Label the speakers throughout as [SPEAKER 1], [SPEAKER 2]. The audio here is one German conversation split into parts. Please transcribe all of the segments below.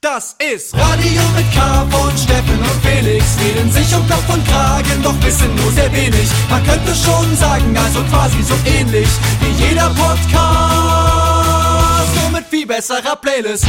[SPEAKER 1] Das ist Radio mit K von Steffen und Felix. Reden sich um Kopf und Kragen, doch wissen nur sehr wenig. Man könnte schon sagen, also quasi so ähnlich wie jeder Podcast. Nur mit viel besserer Playlist.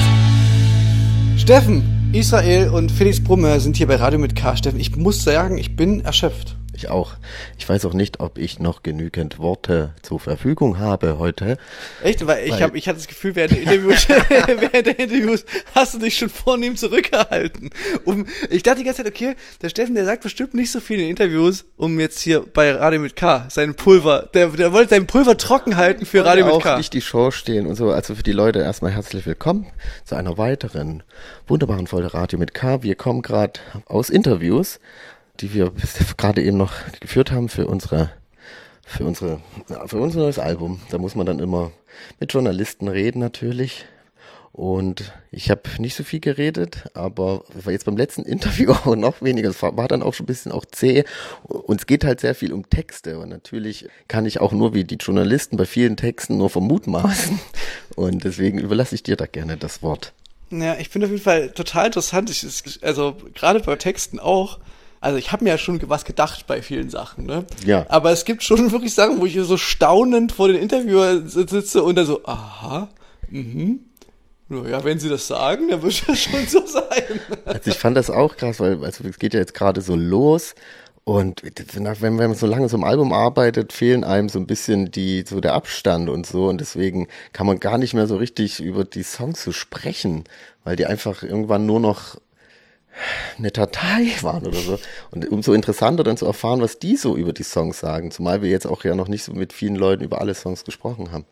[SPEAKER 2] Steffen, Israel und Felix Brummer sind hier bei Radio mit K. Steffen, ich muss sagen, ich bin erschöpft.
[SPEAKER 3] Ich auch. Ich weiß auch nicht, ob ich noch genügend Worte zur Verfügung habe heute.
[SPEAKER 2] Echt? Weil ich, hab, ich hatte das Gefühl, während der, Interviews, während der Interviews hast du dich schon vornehm zurückgehalten. Um, ich dachte die ganze Zeit, okay, der Steffen, der sagt bestimmt nicht so viel in Interviews, um jetzt hier bei Radio mit K, sein Pulver, der, der wollte sein Pulver trocken halten für Radio mit K.
[SPEAKER 3] auch nicht die Show stehen und so. Also für die Leute erstmal herzlich willkommen zu einer weiteren wunderbaren Folge Radio mit K. Wir kommen gerade aus Interviews die wir gerade eben noch geführt haben für unsere für unsere für unser neues Album. Da muss man dann immer mit Journalisten reden natürlich. Und ich habe nicht so viel geredet, aber jetzt beim letzten Interview auch noch weniger. Es war dann auch schon ein bisschen auch zäh. Und es geht halt sehr viel um Texte. Und natürlich kann ich auch nur wie die Journalisten bei vielen Texten nur vermutmaßen. Und deswegen überlasse ich dir da gerne das Wort.
[SPEAKER 2] Ja, ich finde auf jeden Fall total interessant. Ich, also gerade bei Texten auch also ich habe mir ja schon was gedacht bei vielen Sachen, ne?
[SPEAKER 3] Ja.
[SPEAKER 2] Aber es gibt schon wirklich Sachen, wo ich so staunend vor den Interviewer sitze und dann so, aha, mhm. Ja, wenn sie das sagen, dann wird das schon so sein.
[SPEAKER 3] Also ich fand das auch krass, weil also es geht ja jetzt gerade so los und wenn man so lange so im Album arbeitet, fehlen einem so ein bisschen die, so der Abstand und so. Und deswegen kann man gar nicht mehr so richtig über die Songs so sprechen, weil die einfach irgendwann nur noch eine Datei waren oder so. Und umso interessanter dann zu erfahren, was die so über die Songs sagen, zumal wir jetzt auch ja noch nicht so mit vielen Leuten über alle Songs gesprochen haben.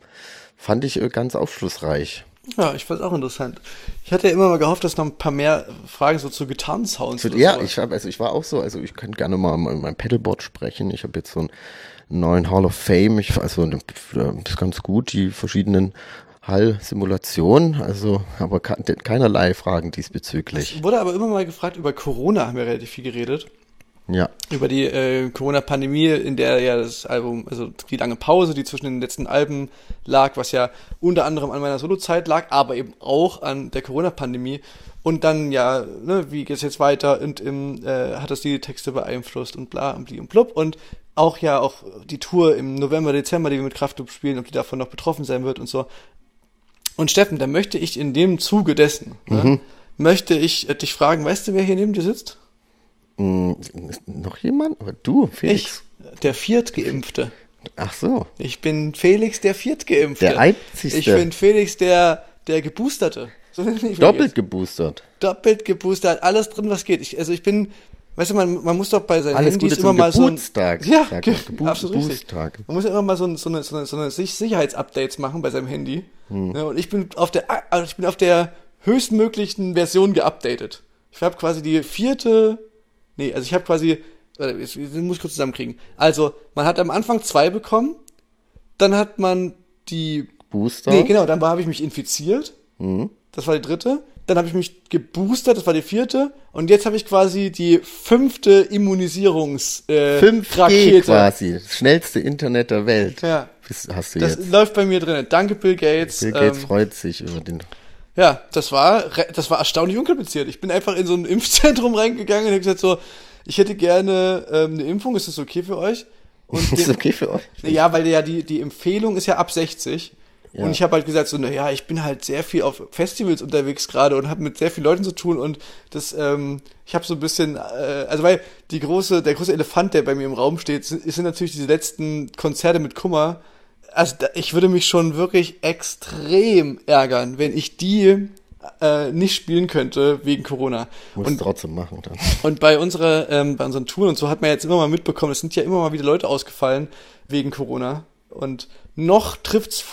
[SPEAKER 3] Fand ich äh, ganz aufschlussreich.
[SPEAKER 2] Ja, ich fand es auch interessant. Ich hatte ja immer mal gehofft, dass noch ein paar mehr Fragen so zu Gitarrensounds
[SPEAKER 3] zu, Ja, so. ich hab, also ich war auch so, also ich könnte gerne mal mein, mein Pedalboard sprechen. Ich habe jetzt so einen neuen Hall of Fame, ich, also das ist ganz gut, die verschiedenen Hall-Simulation, also aber keinerlei Fragen diesbezüglich.
[SPEAKER 2] Es wurde aber immer mal gefragt, über Corona haben wir relativ viel geredet.
[SPEAKER 3] Ja.
[SPEAKER 2] Über die äh, Corona-Pandemie, in der ja das Album, also die lange Pause, die zwischen den letzten Alben lag, was ja unter anderem an meiner Solo-Zeit lag, aber eben auch an der Corona-Pandemie. Und dann ja, ne, wie geht es jetzt weiter und im, äh, hat das die Texte beeinflusst und bla und bli und blub. Und auch ja auch die Tour im November, Dezember, die wir mit Kraftclub spielen, ob die davon noch betroffen sein wird und so. Und Steffen, da möchte ich in dem Zuge dessen, ne, mhm. ne, möchte ich äh, dich fragen, weißt du, wer hier neben dir sitzt?
[SPEAKER 3] Mm, noch jemand? Aber du,
[SPEAKER 2] Felix. Ich, der Viertgeimpfte.
[SPEAKER 3] Ach so.
[SPEAKER 2] Ich bin Felix der Viertgeimpfte.
[SPEAKER 3] Der einzigste.
[SPEAKER 2] Ich bin Felix der, der Geboosterte.
[SPEAKER 3] So Doppelt geboostert.
[SPEAKER 2] Doppelt geboostert, alles drin, was geht. Ich, also ich bin, Weißt du, man, man muss doch bei seinen
[SPEAKER 3] Alles
[SPEAKER 2] Handys immer mal
[SPEAKER 3] Geburtstag,
[SPEAKER 2] so ein, ja,
[SPEAKER 3] ge Geburt, absolut richtig.
[SPEAKER 2] Man muss ja immer mal so, so eine, so eine, so eine Sicherheitsupdates machen bei seinem Handy. Hm. Ja, und ich bin auf der, also ich bin auf der höchstmöglichen Version geupdatet. Ich habe quasi die vierte, nee, also ich habe quasi, jetzt muss ich kurz zusammenkriegen. Also, man hat am Anfang zwei bekommen, dann hat man die
[SPEAKER 3] Booster.
[SPEAKER 2] Nee, genau, dann habe ich mich infiziert. Mhm. Das war die dritte dann habe ich mich geboostert, das war die vierte, und jetzt habe ich quasi die fünfte Immunisierungsrakete.
[SPEAKER 3] Äh, 5G quasi, das schnellste Internet der Welt.
[SPEAKER 2] Ja.
[SPEAKER 3] Das hast du
[SPEAKER 2] das
[SPEAKER 3] jetzt.
[SPEAKER 2] läuft bei mir drin. Danke Bill Gates.
[SPEAKER 3] Bill Gates ähm, freut sich über den.
[SPEAKER 2] Ja, das war, das war erstaunlich unkompliziert. Ich bin einfach in so ein Impfzentrum reingegangen und habe gesagt so, ich hätte gerne ähm, eine Impfung, ist das okay für euch?
[SPEAKER 3] Und ist das okay für euch?
[SPEAKER 2] Ja, weil ja die, die Empfehlung ist ja ab 60. Ja. Und ich habe halt gesagt, so, naja, ich bin halt sehr viel auf Festivals unterwegs gerade und habe mit sehr vielen Leuten zu tun und das, ähm, ich habe so ein bisschen, äh, also weil die große, der große Elefant, der bei mir im Raum steht, sind, sind natürlich diese letzten Konzerte mit Kummer. Also da, ich würde mich schon wirklich extrem ärgern, wenn ich die äh, nicht spielen könnte wegen Corona.
[SPEAKER 3] Muss und trotzdem machen dann.
[SPEAKER 2] Und bei unserer, ähm, bei unseren Touren und so hat man jetzt immer mal mitbekommen, es sind ja immer mal wieder Leute ausgefallen wegen Corona. Und noch trifft's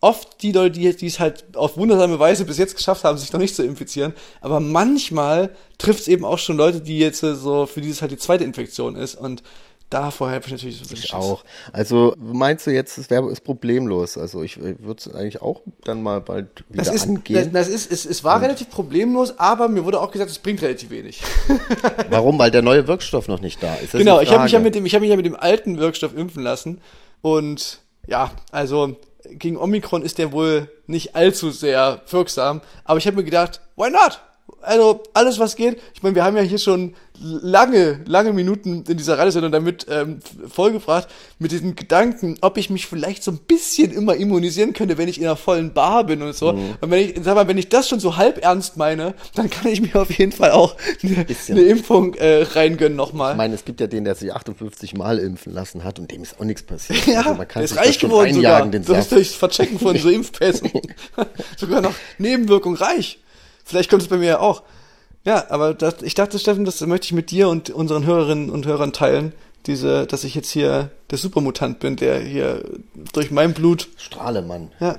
[SPEAKER 2] oft die Leute, die, die es halt auf wundersame Weise bis jetzt geschafft haben, sich noch nicht zu infizieren. Aber manchmal trifft es eben auch schon Leute, die jetzt so, für die es halt die zweite Infektion ist. Und davor habe ich natürlich so ein bisschen
[SPEAKER 3] Ich auch. Also meinst du jetzt, es wäre ist problemlos? Also ich, ich würde es eigentlich auch dann mal bald wieder
[SPEAKER 2] das ist,
[SPEAKER 3] angehen.
[SPEAKER 2] Das, das ist, es, es war Und relativ problemlos, aber mir wurde auch gesagt, es bringt relativ wenig.
[SPEAKER 3] Warum? Weil der neue Wirkstoff noch nicht da ist.
[SPEAKER 2] genau, ich habe mich ja mit dem, ich habe mich ja mit dem alten Wirkstoff impfen lassen und ja, also gegen Omikron ist der wohl nicht allzu sehr wirksam. Aber ich habe mir gedacht, why not? also alles was geht. Ich meine, wir haben ja hier schon lange, lange Minuten in dieser Radiosendung damit ähm, vollgebracht mit diesen Gedanken, ob ich mich vielleicht so ein bisschen immer immunisieren könnte, wenn ich in einer vollen Bar bin und so. Mhm. Und wenn ich, sag mal, wenn ich das schon so halb ernst meine, dann kann ich mir auf jeden Fall auch eine, eine Impfung äh, reingönnen nochmal.
[SPEAKER 3] Ich meine, es gibt ja den, der sich 58 Mal impfen lassen hat und dem ist auch nichts passiert.
[SPEAKER 2] Ja, also man kann der ist reich geworden sogar. Den durch, durchs Verchecken von so Impfpässen. sogar noch Nebenwirkung reich. Vielleicht kommt es bei mir ja auch. Ja, aber das, ich dachte, Steffen, das möchte ich mit dir und unseren Hörerinnen und Hörern teilen. Diese, dass ich jetzt hier der Supermutant bin, der hier durch mein Blut.
[SPEAKER 3] Strahlemann.
[SPEAKER 2] Ja.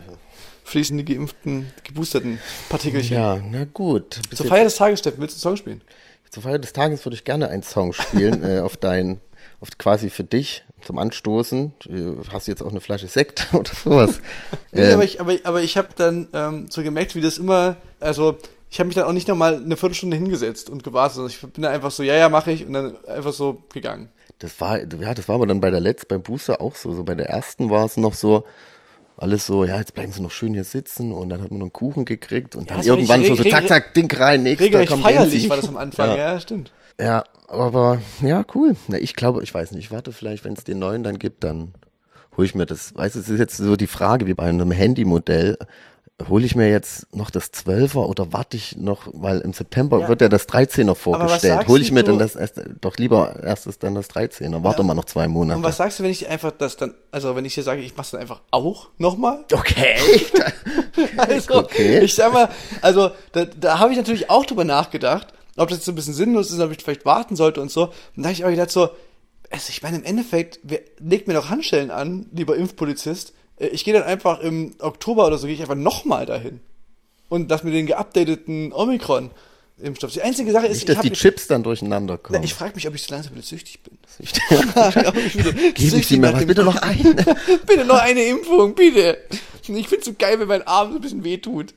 [SPEAKER 2] Fließen die geimpften, geboosterten Partikelchen.
[SPEAKER 3] Ja, na gut.
[SPEAKER 2] Zur Feier des Tages, Steffen, willst du einen Song spielen?
[SPEAKER 3] Zur Feier des Tages würde ich gerne einen Song spielen, äh, auf dein, auf quasi für dich zum Anstoßen. Du hast jetzt auch eine Flasche Sekt oder sowas.
[SPEAKER 2] nee, ähm, aber ich, aber, aber ich habe dann ähm, so gemerkt, wie das immer, also ich habe mich dann auch nicht nochmal eine Viertelstunde hingesetzt und gewartet, sondern ich bin dann einfach so, ja, ja, mache ich und dann einfach so gegangen.
[SPEAKER 3] Das war, ja, das war aber dann bei der letzten, beim Booster auch so. So bei der ersten war es noch so, alles so, ja, jetzt bleiben sie noch schön hier sitzen und dann hat man noch einen Kuchen gekriegt und ja, dann irgendwann so, so zack, zack, Ding rein, nächster
[SPEAKER 2] kommt feierlich war das am Anfang, ja, ja stimmt.
[SPEAKER 3] Ja, aber ja, cool. Na, ich glaube, ich weiß nicht, ich warte vielleicht, wenn es den neuen dann gibt, dann hole ich mir das. Weißt du, es ist jetzt so die Frage wie bei einem Handymodell hole ich mir jetzt noch das 12er oder warte ich noch, weil im September ja. wird ja das 13er vorgestellt. Hole ich mir dann das erst, doch lieber erstes dann das 13er. Warte ja. mal noch zwei Monate.
[SPEAKER 2] Und was sagst du, wenn ich einfach das dann, also wenn ich dir sage, ich mach's dann einfach auch nochmal?
[SPEAKER 3] Okay.
[SPEAKER 2] also, okay. ich sag mal, also da, da habe ich natürlich auch drüber nachgedacht, ob das jetzt so ein bisschen sinnlos ist, ob ich vielleicht warten sollte und so. Und da habe ich auch gedacht so, also ich meine, im Endeffekt, wer, legt mir doch Handschellen an, lieber Impfpolizist, ich gehe dann einfach im Oktober oder so, gehe ich einfach nochmal dahin. Und das mit den geupdateten Omikron. Impfstoff. Die einzige Sache ist,
[SPEAKER 3] Nicht, dass die Chips dann durcheinander kommen.
[SPEAKER 2] ich frage mich, ob ich so langsam wieder süchtig bin.
[SPEAKER 3] Süchtig. Geben Sie mir was, bitte noch eine.
[SPEAKER 2] bitte noch eine Impfung, bitte. Ich find's so geil, wenn mein Arm so ein bisschen wehtut.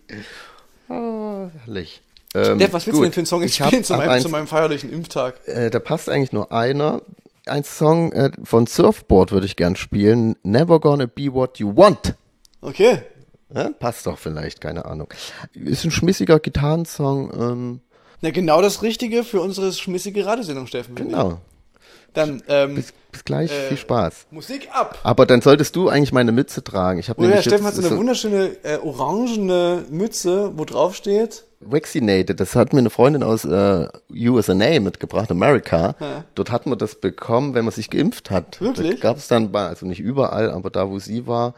[SPEAKER 3] Oh, herrlich.
[SPEAKER 2] Ähm, Steph, was willst gut. du denn für einen Song jetzt spielen zu meinem, zu meinem feierlichen Impftag?
[SPEAKER 3] Äh, da passt eigentlich nur einer ein Song äh, von Surfboard würde ich gern spielen. Never Gonna Be What You Want.
[SPEAKER 2] Okay.
[SPEAKER 3] Ja, passt doch vielleicht, keine Ahnung. Ist ein schmissiger Gitarrensong. Ähm,
[SPEAKER 2] Na, genau das Richtige für unsere schmissige Radiosendung, Steffen.
[SPEAKER 3] Genau.
[SPEAKER 2] Dann, ähm,
[SPEAKER 3] bis, bis gleich, äh, viel Spaß.
[SPEAKER 2] Musik ab.
[SPEAKER 3] Aber dann solltest du eigentlich meine Mütze tragen. Ich habe
[SPEAKER 2] oh, ja, Steffen hat so eine wunderschöne äh, orangene Mütze, wo drauf steht.
[SPEAKER 3] Vaccinated, das hat mir eine Freundin aus äh, USA mitgebracht, America. Ja. Dort hat man das bekommen, wenn man sich geimpft hat.
[SPEAKER 2] Wirklich?
[SPEAKER 3] Da gab es dann, bei, also nicht überall, aber da, wo sie war,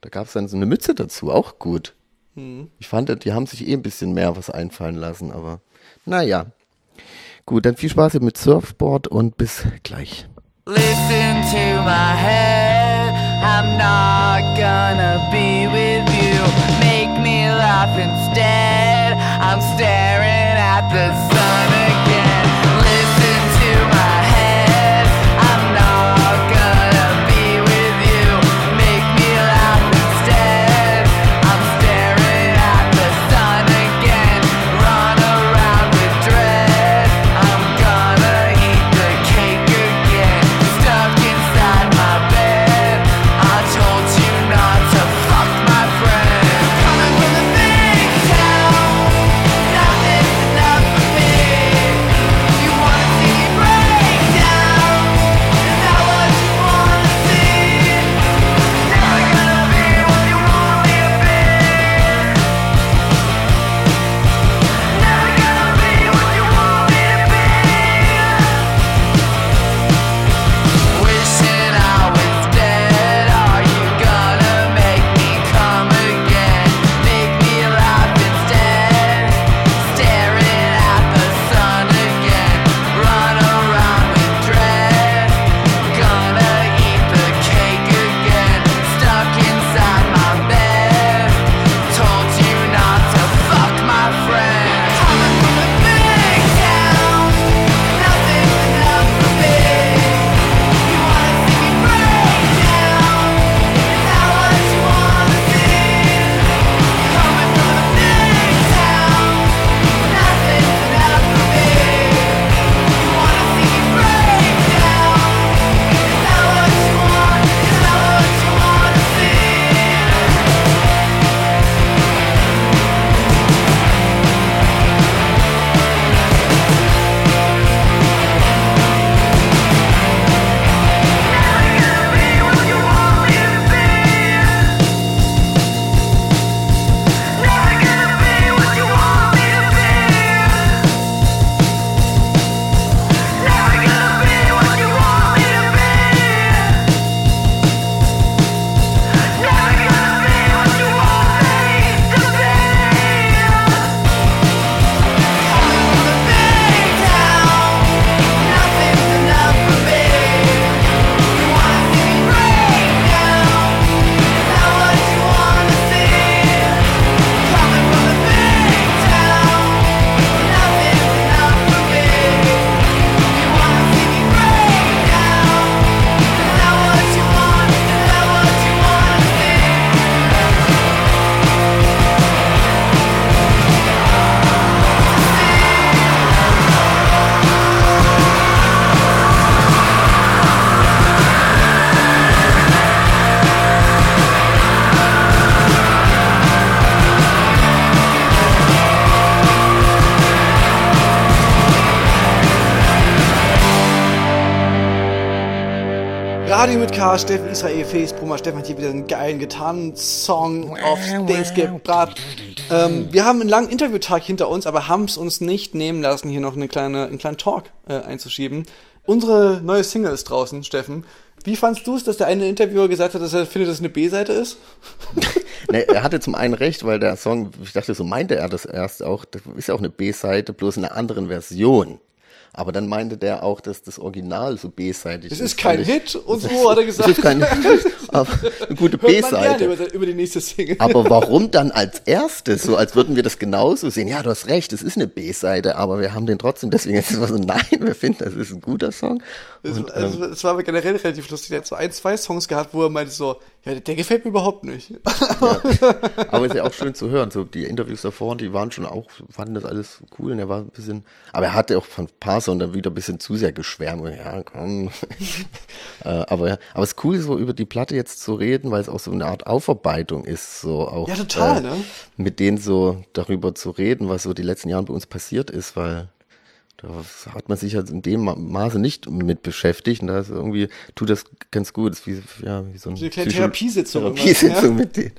[SPEAKER 3] da gab es dann so eine Mütze dazu, auch gut. Hm. Ich fand, die haben sich eh ein bisschen mehr was einfallen lassen, aber naja. Gut, dann viel Spaß mit Surfboard und bis gleich. Listen to my head, I'm not gonna be with you. Make me laugh instead, I'm staring at the sun
[SPEAKER 2] Radio mit K, Steffen Israel, Felix Brummer, Steffen hat hier wieder einen geilen Gitarren-Song aufs Dings gebracht. Ähm, wir haben einen langen Interviewtag hinter uns, aber haben es uns nicht nehmen lassen, hier noch eine kleine, einen kleinen Talk äh, einzuschieben. Unsere neue Single ist draußen, Steffen. Wie fandst du es, dass der eine Interviewer gesagt hat, dass er findet, dass es eine B-Seite ist?
[SPEAKER 3] ne, er hatte zum einen recht, weil der Song, ich dachte, so meinte er das erst auch, das ist ja auch eine B-Seite, bloß in einer anderen Version. Aber dann meinte der auch, dass das Original so B-seitig
[SPEAKER 2] ist. Es ist kein Hit und so, hat er gesagt.
[SPEAKER 3] Es ist kein Hit, aber eine gute B-Seite.
[SPEAKER 2] Über, über die nächste Single.
[SPEAKER 3] Aber warum dann als erstes? So als würden wir das genauso sehen. Ja, du hast recht, es ist eine B-Seite, aber wir haben den trotzdem, deswegen ist es so, nein, wir finden, das ist ein guter Song.
[SPEAKER 2] Und, es, ähm, es war aber generell relativ lustig. Er hat so ein, zwei Songs gehabt, wo er meinte so, ja, der gefällt mir überhaupt nicht.
[SPEAKER 3] Ja, aber ist ja auch schön zu hören. So die Interviews davor, die waren schon auch, fanden das alles cool und er war ein bisschen, aber er hatte auch von Parser und dann wieder ein bisschen zu sehr geschwärmt. Ja, komm. Äh, aber aber es ist cool, so über die Platte jetzt zu reden, weil es auch so eine Art Aufarbeitung ist, so auch.
[SPEAKER 2] Ja, total,
[SPEAKER 3] äh,
[SPEAKER 2] ne?
[SPEAKER 3] Mit denen so darüber zu reden, was so die letzten Jahre bei uns passiert ist, weil da hat man sich halt in dem Maße nicht mit beschäftigt und da ist irgendwie tut das ganz gut. Das ist wie, ja, wie so,
[SPEAKER 2] ein eine kleine Therapiesitzung.
[SPEAKER 3] Therapiesitzung ja? mit denen,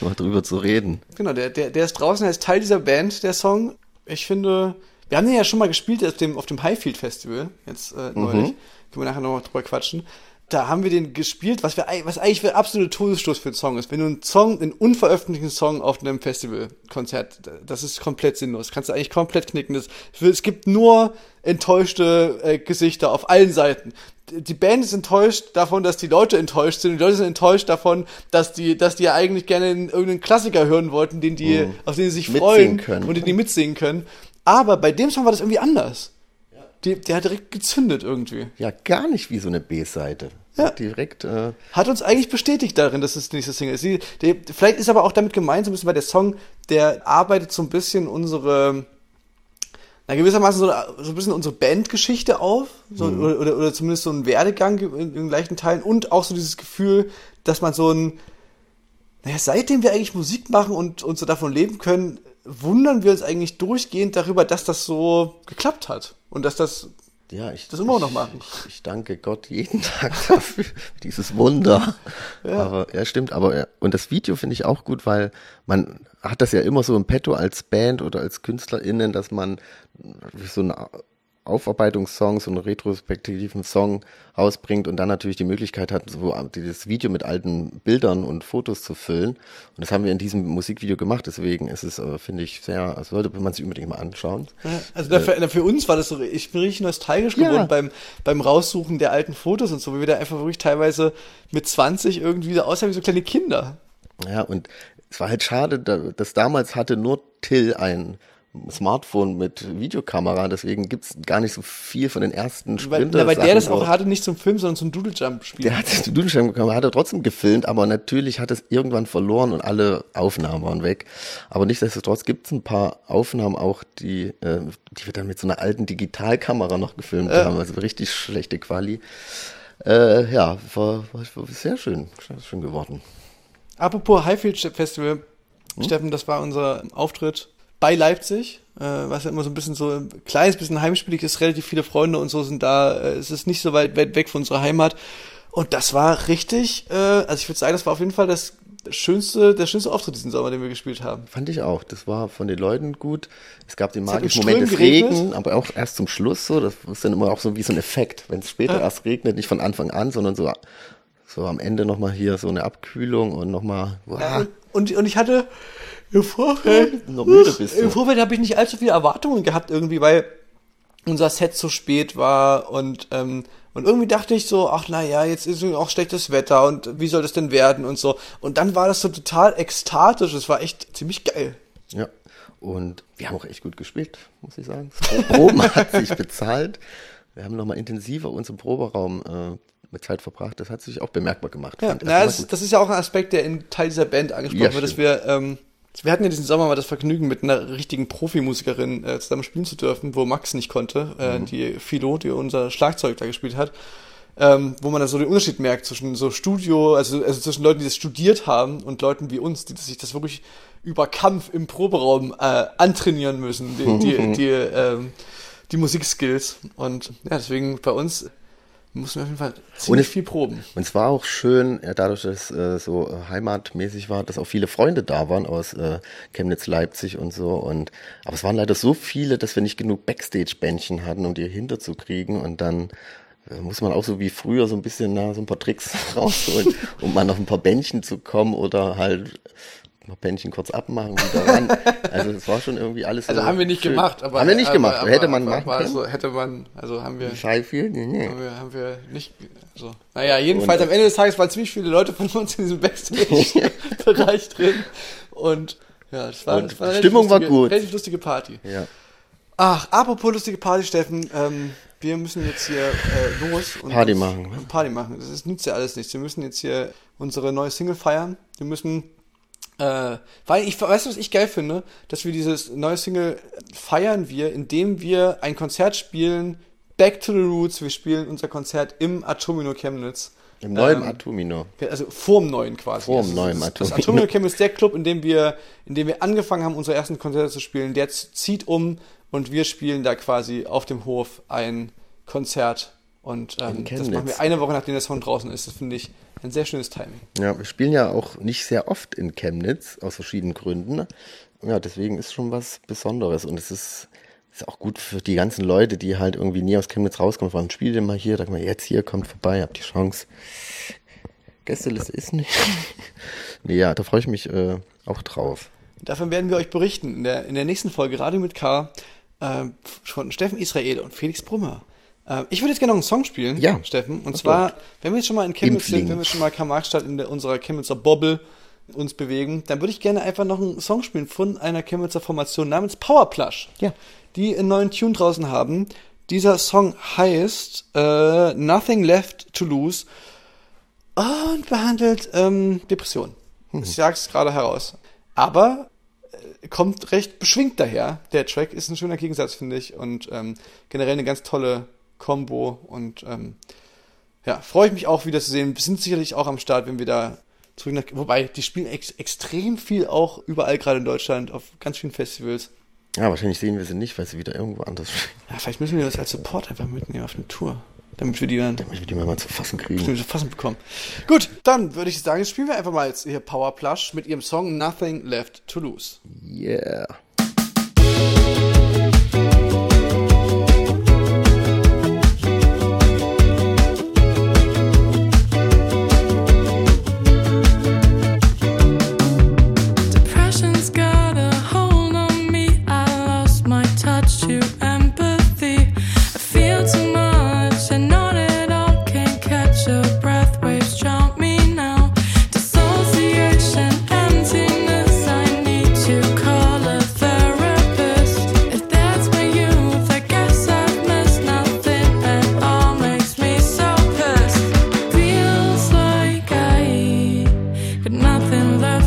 [SPEAKER 3] mal drüber zu reden.
[SPEAKER 2] Genau, der, der, der ist draußen, er ist Teil dieser Band, der Song. Ich finde, wir haben den ja schon mal gespielt auf dem, auf dem Highfield Festival, jetzt äh, neulich. Mhm. Können wir nachher nochmal drüber quatschen da haben wir den gespielt, was, wir, was eigentlich für ein absoluter Todesstoß für einen Song ist. Wenn du einen Song, einen unveröffentlichten Song auf einem Festivalkonzert, das ist komplett sinnlos. Kannst du eigentlich komplett knicken. Das, es gibt nur enttäuschte äh, Gesichter auf allen Seiten. Die Band ist enttäuscht davon, dass die Leute enttäuscht sind. Die Leute sind enttäuscht davon, dass die, dass die ja eigentlich gerne irgendeinen Klassiker hören wollten, den die, mhm. auf den sie sich freuen können. und den die mitsingen können. Aber bei dem Song war das irgendwie anders. Die, der hat direkt gezündet irgendwie.
[SPEAKER 3] Ja, gar nicht wie so eine B-Seite.
[SPEAKER 2] Ja.
[SPEAKER 3] Direkt. Äh
[SPEAKER 2] hat uns eigentlich bestätigt darin, dass es die nächste Single ist. Die, die, vielleicht ist aber auch damit gemeint, so ein bisschen, weil der Song, der arbeitet so ein bisschen unsere, na gewissermaßen so, so ein bisschen unsere Bandgeschichte auf, so, mhm. oder, oder, oder zumindest so einen Werdegang in, in gleichen Teilen und auch so dieses Gefühl, dass man so ein, naja, seitdem wir eigentlich Musik machen und, und so davon leben können, wundern wir uns eigentlich durchgehend darüber, dass das so geklappt hat und dass das
[SPEAKER 3] ja, ich,
[SPEAKER 2] das immer noch machen.
[SPEAKER 3] Ich, ich, danke Gott jeden Tag dafür, dieses Wunder. Ja. Aber ja, stimmt. Aber und das Video finde ich auch gut, weil man hat das ja immer so im Petto als Band oder als KünstlerInnen, dass man so ein Aufarbeitungssong, so einen retrospektiven Song rausbringt und dann natürlich die Möglichkeit hat, so dieses Video mit alten Bildern und Fotos zu füllen. Und das haben wir in diesem Musikvideo gemacht, deswegen ist es, äh, finde ich, sehr, also sollte man sich unbedingt mal anschauen.
[SPEAKER 2] Ja, also dafür, äh, für uns war das so, ich bin richtig nostalgisch geworden ja. beim, beim Raussuchen der alten Fotos und so, wie wir da einfach wirklich teilweise mit 20 irgendwie so aussehen wie so kleine Kinder.
[SPEAKER 3] Ja, und es war halt schade, dass damals hatte nur Till ein Smartphone mit Videokamera, deswegen gibt es gar nicht so viel von den ersten
[SPEAKER 2] Sprinter. Weil, weil der das auch hatte, nicht zum Film, sondern zum Doodle Jump Spiel.
[SPEAKER 3] Der hat zum Doodle Jump hat er trotzdem gefilmt, aber natürlich hat es irgendwann verloren und alle Aufnahmen waren weg. Aber nichtsdestotrotz gibt es ein paar Aufnahmen auch, die, äh, die wir dann mit so einer alten Digitalkamera noch gefilmt äh. haben, also richtig schlechte Quali. Äh, ja, war, war, war sehr schön, schön geworden.
[SPEAKER 2] Apropos Highfield Festival, hm? Steffen, das war unser Auftritt bei Leipzig, äh, was ja immer so ein bisschen so ein kleines bisschen heimspielig ist, relativ viele Freunde und so sind da, äh, es ist nicht so weit, weit weg von unserer Heimat. Und das war richtig, äh, also ich würde sagen, das war auf jeden Fall das schönste, der schönste Auftritt diesen Sommer, den wir gespielt haben.
[SPEAKER 3] Fand ich auch. Das war von den Leuten gut. Es gab den magischen Moment des geregnet. Regen, aber auch erst zum Schluss so. Das ist dann immer auch so wie so ein Effekt, wenn es später ja. erst regnet, nicht von Anfang an, sondern so, so am Ende nochmal hier so eine Abkühlung und nochmal.
[SPEAKER 2] Ja, und, und, und ich hatte, im Vorfeld, noch müde bist du. Im Vorfeld habe ich nicht allzu viele Erwartungen gehabt irgendwie, weil unser Set zu spät war und ähm, und irgendwie dachte ich so, ach na ja, jetzt ist auch schlechtes Wetter und wie soll das denn werden und so. Und dann war das so total ekstatisch. Es war echt ziemlich geil.
[SPEAKER 3] Ja. Und wir haben auch echt gut gespielt, muss ich sagen. Das Proben hat sich bezahlt. Wir haben nochmal intensiver uns im Proberaum äh, mit Zeit verbracht. Das hat sich auch bemerkbar gemacht.
[SPEAKER 2] Ja, na, das, das, ist ja auch ein Aspekt, der in Teil dieser Band angesprochen ja, wird, dass wir ähm, wir hatten ja diesen Sommer mal das Vergnügen, mit einer richtigen Profimusikerin äh, zusammen spielen zu dürfen, wo Max nicht konnte, äh, mhm. die Philo, die unser Schlagzeug da gespielt hat. Ähm, wo man dann so den Unterschied merkt zwischen so Studio, also, also zwischen Leuten, die das studiert haben und Leuten wie uns, die sich das wirklich über Kampf im Proberaum äh, antrainieren müssen, die, die, die, ähm, die Musikskills. Und ja, deswegen bei uns mussten wir auf jeden Fall ziemlich
[SPEAKER 3] es-
[SPEAKER 2] viel proben.
[SPEAKER 3] Und es war auch schön, ja, dadurch, dass es äh, so äh, heimatmäßig war, dass auch viele Freunde da waren aus äh, Chemnitz, Leipzig und so. Und aber es waren leider so viele, dass wir nicht genug Backstage-Bändchen hatten, um die hinterzukriegen. Und dann äh, muss man auch so wie früher so ein bisschen na, so ein paar Tricks rausholen, um mal auf ein paar Bändchen zu kommen oder halt paar Bändchen kurz abmachen, wieder ran. Also es war schon irgendwie alles
[SPEAKER 2] Also
[SPEAKER 3] so
[SPEAKER 2] haben wir nicht
[SPEAKER 3] schön.
[SPEAKER 2] gemacht, aber
[SPEAKER 3] haben wir nicht
[SPEAKER 2] aber,
[SPEAKER 3] gemacht.
[SPEAKER 2] Aber,
[SPEAKER 3] hätte man machen.
[SPEAKER 2] Also hätte man, also haben wir,
[SPEAKER 3] Schei viel? Nee, nee.
[SPEAKER 2] haben wir, haben wir nicht. So. Naja, jedenfalls am Ende des Tages waren ziemlich viele Leute von uns in diesem Backstage-Bereich drin. Und ja, das war,
[SPEAKER 3] Und
[SPEAKER 2] das war eine
[SPEAKER 3] Stimmung
[SPEAKER 2] relativ
[SPEAKER 3] war
[SPEAKER 2] lustige,
[SPEAKER 3] gut.
[SPEAKER 2] Relativ lustige Party.
[SPEAKER 3] Ja.
[SPEAKER 2] Ach, apropos lustige Party, Steffen, ähm, wir müssen jetzt hier äh, los und
[SPEAKER 3] Party machen, ne?
[SPEAKER 2] und Party machen. Das ist, nützt ja alles nichts. Wir müssen jetzt hier unsere neue Single feiern. Wir müssen, äh, weil ich weißt du, was ich geil finde, dass wir dieses neue Single feiern wir, indem wir ein Konzert spielen. Back to the Roots. Wir spielen unser Konzert im Atomino Chemnitz.
[SPEAKER 3] Im neuen
[SPEAKER 2] Ähm,
[SPEAKER 3] Atomino.
[SPEAKER 2] also vorm neuen quasi.
[SPEAKER 3] Vorm
[SPEAKER 2] Also
[SPEAKER 3] neuen
[SPEAKER 2] das, das
[SPEAKER 3] Atomino.
[SPEAKER 2] Atomino ist der Club, in dem wir, in dem wir angefangen haben, unsere ersten Konzerte zu spielen. Der zieht um und wir spielen da quasi auf dem Hof ein Konzert. Und ähm, das
[SPEAKER 3] Chemnitz.
[SPEAKER 2] machen wir eine Woche, nachdem der Song draußen ist. Das finde ich ein sehr schönes Timing.
[SPEAKER 3] Ja, wir spielen ja auch nicht sehr oft in Chemnitz, aus verschiedenen Gründen. Ja, deswegen ist schon was Besonderes. Und es ist, ist auch gut für die ganzen Leute, die halt irgendwie nie aus Chemnitz rauskommen. Wann spielt ihr mal hier? Sag mal, jetzt hier, kommt vorbei, habt die Chance. Gästeliste ist nicht. nee, ja, da freue ich mich äh, auch drauf.
[SPEAKER 2] Davon werden wir euch berichten in der, in der nächsten Folge, Radio mit K, äh, von Steffen Israel und Felix Brummer. Äh, ich würde jetzt gerne noch einen Song spielen,
[SPEAKER 3] Ja.
[SPEAKER 2] Steffen. Und zwar, wenn wir jetzt schon mal in Chemnitz sind, wenn wir schon mal Karl-Marx-Stadt in der, unserer Chemnitzer Bobble uns bewegen, dann würde ich gerne einfach noch einen Song spielen von einer Chemnitzer Formation namens Powerplush.
[SPEAKER 3] Ja.
[SPEAKER 2] Die einen neuen Tune draußen haben. Dieser Song heißt äh, Nothing Left to Lose und behandelt ähm, Depression. Ich sag's gerade heraus. Aber äh, kommt recht beschwingt daher. Der Track ist ein schöner Gegensatz, finde ich. Und ähm, generell eine ganz tolle Combo. Und ähm, ja, freue ich mich auch wieder zu sehen. Wir sind sicherlich auch am Start, wenn wir da zurück nach. Wobei, die spielen ex extrem viel auch überall gerade in Deutschland, auf ganz vielen Festivals.
[SPEAKER 3] Ja, wahrscheinlich sehen wir sie nicht, weil sie wieder irgendwo anders spielen.
[SPEAKER 2] Ja, vielleicht müssen wir das als Support einfach mitnehmen auf eine Tour. Damit wir die dann
[SPEAKER 3] Damit wir die mal zu fassen kriegen.
[SPEAKER 2] zu fassen bekommen. Gut, dann würde ich sagen, jetzt spielen wir einfach mal jetzt hier Power Plush mit ihrem Song Nothing Left to Lose.
[SPEAKER 3] Yeah.
[SPEAKER 4] nothing left.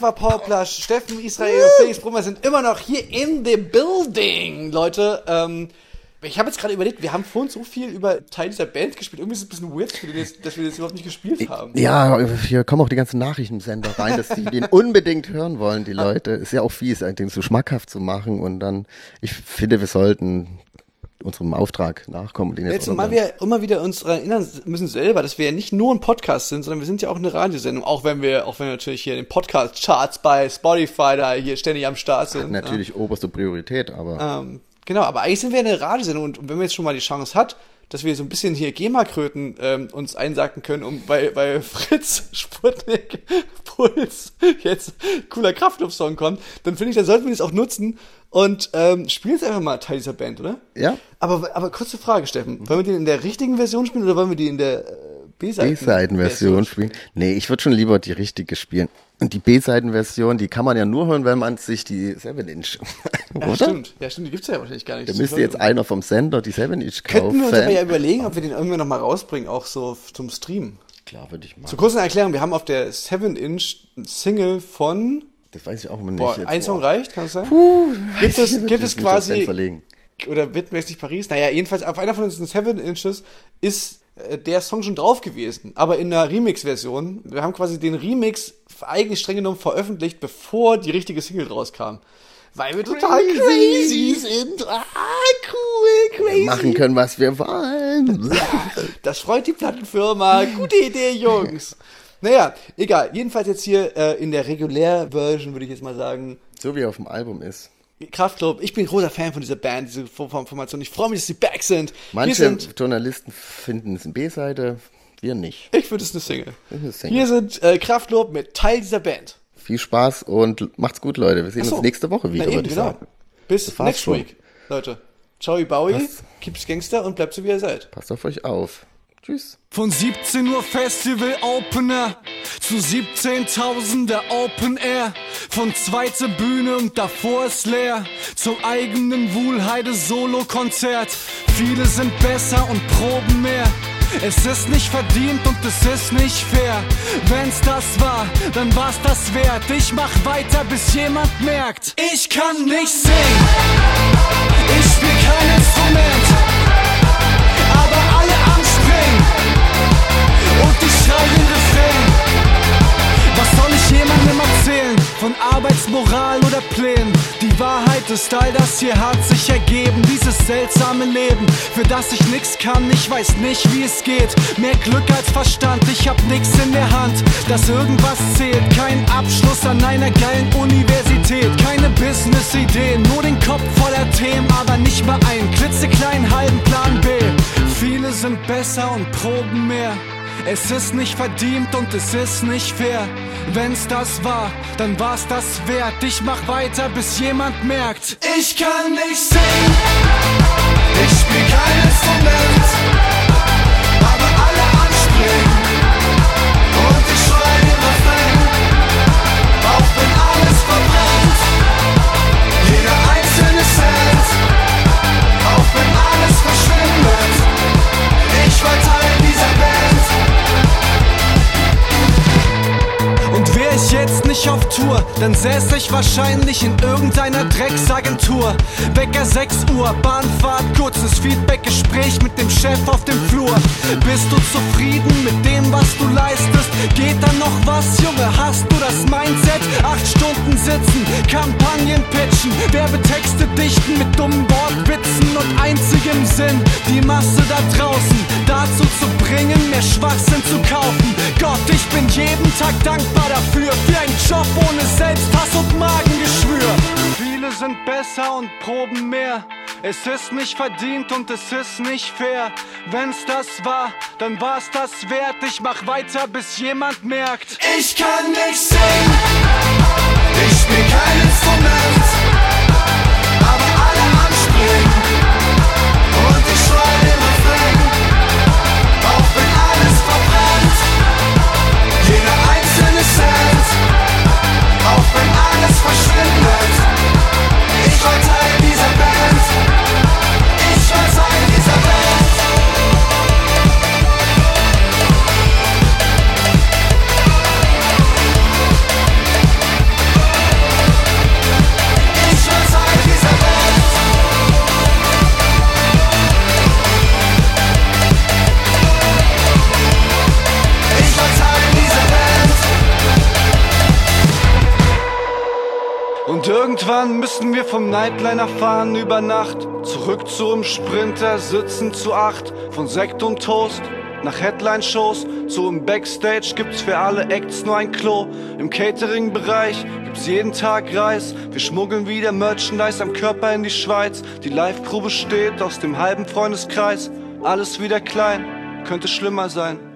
[SPEAKER 2] Das war Powerplush. Steffen, Israel, Felix Brummer sind immer noch hier in the building, Leute. Ähm, ich habe jetzt gerade überlegt, wir haben vorhin so viel über Teil dieser Band gespielt. Irgendwie ist es ein bisschen weird, dass wir das, dass wir das überhaupt nicht gespielt haben.
[SPEAKER 3] Ja, hier kommen auch die ganzen Nachrichtensender rein, dass die den unbedingt hören wollen, die Leute. Ist ja auch fies, den so schmackhaft zu machen und dann, ich finde, wir sollten unserem Auftrag nachkommen. Den
[SPEAKER 2] Jetzt
[SPEAKER 3] auch
[SPEAKER 2] mal wir immer wieder uns erinnern müssen selber, dass wir ja nicht nur ein Podcast sind, sondern wir sind ja auch eine Radiosendung, auch wenn wir, auch wenn wir natürlich hier in den Podcast-Charts bei Spotify da hier ständig am Start sind.
[SPEAKER 3] Natürlich oberste Priorität, aber
[SPEAKER 2] Ähm, genau, aber eigentlich sind wir eine Radiosendung und wenn man jetzt schon mal die Chance hat, dass wir so ein bisschen hier GEMA-Kröten ähm, uns einsacken können, um bei, bei Fritz, Sputnik, Puls jetzt cooler Kraftluft-Song kommt, dann finde ich, dann sollten wir das auch nutzen und ähm, spielen jetzt einfach mal Teil dieser Band, oder?
[SPEAKER 3] ja,
[SPEAKER 2] Aber, aber kurze Frage, Steffen. Wollen wir die in der richtigen Version spielen oder wollen wir die in der äh?
[SPEAKER 3] B-Seiten-Version spielen. Nee, ich würde schon lieber die richtige spielen. Und die B-Seiten-Version, die kann man ja nur hören, wenn man sich die 7-Inch,
[SPEAKER 2] Ja, stimmt. Ja, stimmt, die gibt's ja wahrscheinlich gar nicht.
[SPEAKER 3] Da müsste jetzt einer vom Sender die 7-Inch kaufen.
[SPEAKER 2] Könnten wir uns aber ja überlegen, ob wir den irgendwann noch mal rausbringen, auch so zum Stream.
[SPEAKER 3] Klar, würde ich machen.
[SPEAKER 2] Zur kurzen Erklärung, wir haben auf der 7-Inch ein Single von,
[SPEAKER 3] Das weiß ich auch immer nicht.
[SPEAKER 2] boah,
[SPEAKER 3] jetzt.
[SPEAKER 2] ein Song
[SPEAKER 3] Boah.
[SPEAKER 2] reicht, kann es sein?
[SPEAKER 3] Weiß
[SPEAKER 2] gibt es, gibt es quasi, oder Wittenmäßig Paris, naja, jedenfalls auf einer von diesen 7 Inches ist der Song schon drauf gewesen, aber in einer Remix-Version. Wir haben quasi den Remix eigentlich streng genommen veröffentlicht, bevor die richtige Single rauskam. Weil wir total crazy sind. Ah, cool, crazy.
[SPEAKER 3] Machen können, was wir wollen.
[SPEAKER 2] Das freut die Plattenfirma. Gute Idee, Jungs. Naja, egal. Jedenfalls jetzt hier äh, in der Regulär-Version würde ich jetzt mal sagen,
[SPEAKER 3] so wie auf dem Album ist.
[SPEAKER 2] Kraftclub. Ich bin großer Fan von dieser Band, diese Form- Formation. Ich freue mich, dass sie back sind.
[SPEAKER 3] Manche
[SPEAKER 2] sind,
[SPEAKER 3] Journalisten finden es eine B-Seite, wir nicht.
[SPEAKER 2] ich finde es eine Single.
[SPEAKER 3] Eine.
[SPEAKER 2] Hier sind äh, Kraftklub mit Teil dieser Band.
[SPEAKER 3] Viel Spaß und macht's gut, Leute. Wir sehen
[SPEAKER 2] so.
[SPEAKER 3] uns nächste Woche wieder,
[SPEAKER 2] Na eben, genau.
[SPEAKER 3] sagen.
[SPEAKER 2] Bis next
[SPEAKER 3] schon.
[SPEAKER 2] week, Leute. Ciao, Bowie.
[SPEAKER 3] Was?
[SPEAKER 2] Keeps Gangster und bleibt so, wie ihr seid.
[SPEAKER 3] Passt auf euch auf. Tschüss.
[SPEAKER 1] Von 17 Uhr Festival Opener zu 17.000 der Open Air. Von zweiter Bühne und davor ist leer. Zum eigenen Wuhlheide Solo-Konzert. Viele sind besser und proben mehr. Es ist nicht verdient und es ist nicht fair. Wenn's das war, dann war's das wert. Ich mach weiter, bis jemand merkt. Ich kann nicht singen. Ich spiel kein Instrument. Den Refrain. Was soll ich jemandem erzählen? Von Arbeitsmoral oder Plänen? Die Wahrheit ist, all das hier hat sich ergeben. Dieses seltsame Leben, für das ich nix kann. Ich weiß nicht, wie es geht. Mehr Glück als Verstand, ich hab nix in der Hand. Dass irgendwas zählt, kein Abschluss an einer geilen Universität. Keine Business-Ideen, nur den Kopf voller Themen, aber nicht mal einen klitzekleinen halben Plan B. Viele sind besser und proben mehr. Es ist nicht verdient und es ist nicht fair. Wenn's das war, dann war's das wert. Ich mach weiter, bis jemand merkt. Ich kann nicht singen. Ich spiel kein Instrument. Aber alle anspringen. Und ich schrei den Refrain. Auch wenn alles verbrennt. Jeder einzelne Cent. Auch wenn alles verschwindet. Ich war ich jetzt nicht auf Tour, dann säß ich wahrscheinlich in irgendeiner Drecksagentur. Wecker 6 Uhr, Bahnfahrt, kurzes Feedbackgespräch mit dem Chef auf dem Flur. Bist du zufrieden mit dem, was du leistest? Geht da noch was, Junge? Hast du das Mindset? Acht Stunden sitzen, Kampagnen pitchen, Werbetexte dichten mit dummen einzigem Sinn, die Masse da draußen dazu zu bringen, mehr Schwachsinn zu kaufen. Gott, ich bin jeden Tag dankbar dafür, für einen Job ohne Selbsthass und Magengeschwür. Viele sind besser und proben mehr. Es ist nicht verdient und es ist nicht fair. Wenn's das war, dann war's das wert. Ich mach weiter, bis jemand merkt. Ich kann nicht singen. Ich spiel kein Instrument. Ich irgendwann müssen wir vom Nightliner fahren über Nacht. Zurück zum Sprinter, sitzen zu acht. Von Sekt und Toast nach Headline-Shows. So im Backstage gibt's für alle Acts nur ein Klo. Im Catering-Bereich gibt's jeden Tag Reis. Wir schmuggeln wieder Merchandise am Körper in die Schweiz. Die Live-Crew besteht aus dem halben Freundeskreis. Alles wieder klein, könnte schlimmer sein.